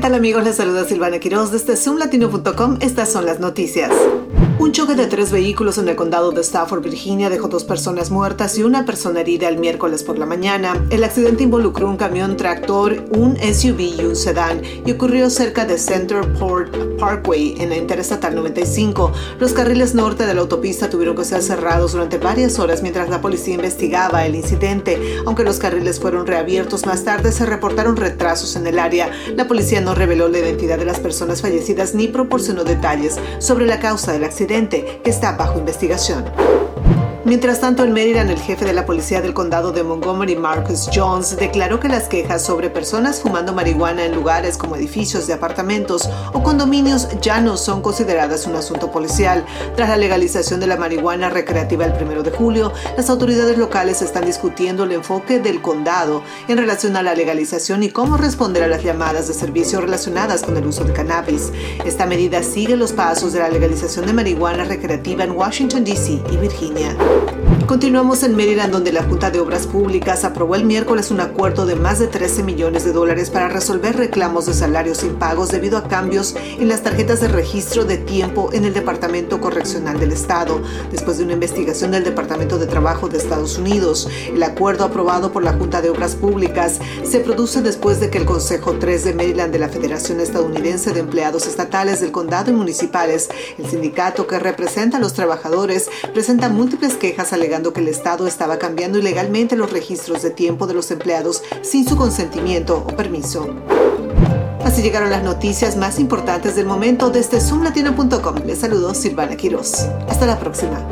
tal amigos? Les saluda Silvana Quiroz desde zoomlatino.com. Estas son las noticias. Un choque de tres vehículos en el condado de Stafford, Virginia, dejó dos personas muertas y una persona herida el miércoles por la mañana. El accidente involucró un camión tractor, un SUV y un sedán y ocurrió cerca de Centerport Parkway en la Interestatal 95. Los carriles norte de la autopista tuvieron que ser cerrados durante varias horas mientras la policía investigaba el incidente. Aunque los carriles fueron reabiertos más tarde, se reportaron retrasos en el área. La policía no reveló la identidad de las personas fallecidas ni proporcionó detalles sobre la causa del accidente que está bajo investigación. Mientras tanto, en Maryland, el jefe de la policía del condado de Montgomery, Marcus Jones, declaró que las quejas sobre personas fumando marihuana en lugares como edificios de apartamentos o condominios ya no son consideradas un asunto policial. Tras la legalización de la marihuana recreativa el 1 de julio, las autoridades locales están discutiendo el enfoque del condado en relación a la legalización y cómo responder a las llamadas de servicio relacionadas con el uso de cannabis. Esta medida sigue los pasos de la legalización de marihuana recreativa en Washington, D.C. y Virginia. Continuamos en Maryland, donde la Junta de Obras Públicas aprobó el miércoles un acuerdo de más de 13 millones de dólares para resolver reclamos de salarios impagos debido a cambios en las tarjetas de registro de tiempo en el Departamento Correccional del Estado, después de una investigación del Departamento de Trabajo de Estados Unidos. El acuerdo aprobado por la Junta de Obras Públicas se produce después de que el Consejo 3 de Maryland de la Federación Estadounidense de Empleados Estatales del Condado y Municipales, el sindicato que representa a los trabajadores, presenta múltiples quejas alegando que el Estado estaba cambiando ilegalmente los registros de tiempo de los empleados sin su consentimiento o permiso. Así llegaron las noticias más importantes del momento desde zoomlatino.com. Les saludo Silvana Quiroz. Hasta la próxima.